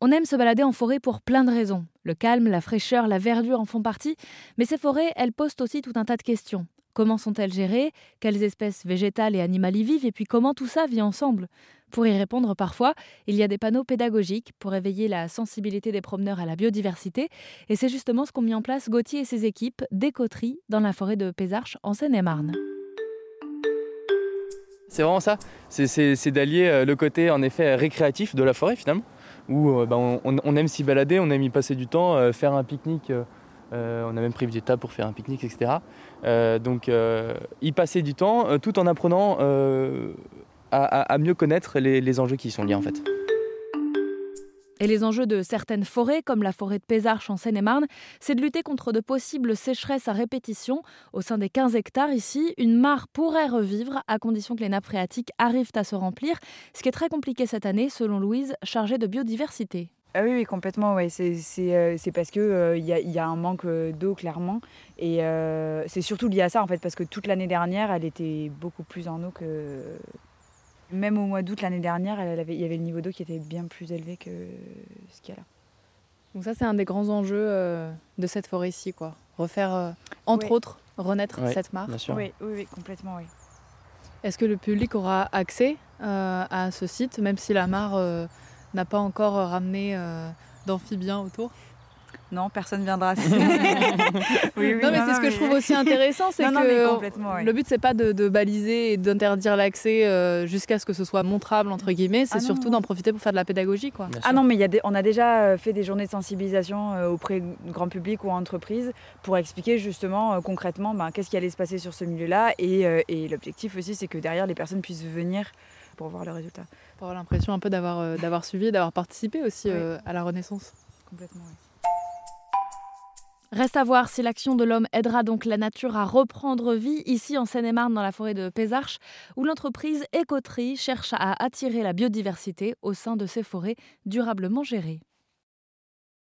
On aime se balader en forêt pour plein de raisons. Le calme, la fraîcheur, la verdure en font partie, mais ces forêts, elles posent aussi tout un tas de questions. Comment sont-elles gérées? Quelles espèces végétales et animales y vivent? Et puis comment tout ça vit ensemble? Pour y répondre parfois, il y a des panneaux pédagogiques pour éveiller la sensibilité des promeneurs à la biodiversité. Et c'est justement ce qu'ont mis en place Gauthier et ses équipes d'écoterie dans la forêt de Pézarches en Seine-et-Marne. C'est vraiment ça, c'est d'allier euh, le côté en effet récréatif de la forêt finalement, où euh, bah, on, aime s'y balader, on aime y passer du temps, euh, faire un pique-nique, on a même prévu des tables pour faire un pique-nique, etc. donc y passer du temps tout en apprenant à, mieux connaître les enjeux qui y sont liés en fait. Et les enjeux de certaines forêts, comme la forêt de Pézarches en Seine-et-Marne, c'est de lutter contre de possibles sécheresses à répétition. Au sein des 15 hectares ici, une mare pourrait revivre à condition que les nappes phréatiques arrivent à se remplir, ce qui est très compliqué cette année, selon Louise, chargée de biodiversité. Ah oui, complètement. Ouais. C'est euh, parce qu'il euh, y, a, un manque euh, d'eau, clairement. Et c'est surtout lié à ça, en fait, parce que toute l'année dernière, elle était beaucoup plus en eau que, même au mois d'août l'année dernière, il y avait le niveau d'eau qui était bien plus élevé que ce qu'il y a là. Donc ça, c'est un des grands enjeux euh, de cette forêt-ci, quoi. Refaire, euh, entre autres, renaître cette mare. Oui, oui, complètement, oui. Est-ce que le public aura accès euh, à ce site, même si la mare n'a pas encore ramené d'amphibiens autour? Non, personne viendra. oui, oui, non, mais c'est ce que je trouve aussi intéressant, c'est que le but c'est pas de, baliser et d'interdire l'accès euh, jusqu'à ce que ce soit montrable entre guillemets. C'est ah surtout d'en profiter pour faire de la pédagogie, quoi. Ah non, mais y a on a déjà euh, fait des journées de sensibilisation euh, auprès du grand public ou entreprises pour expliquer justement concrètement ben, qu'est-ce qui allait se passer sur ce milieu-là et, l'objectif aussi c'est que derrière les personnes puissent venir pour voir le résultat. Pour avoir l'impression un peu d'avoir d'avoir suivi, d'avoir participé aussi à la Renaissance. Complètement. Oui. Reste à voir si l'action de l'homme aidera donc la nature à reprendre vie ici en Seine-et-Marne dans la forêt de Pézarches où l'entreprise Écoterie cherche à attirer la biodiversité au sein de ces forêts durablement gérées.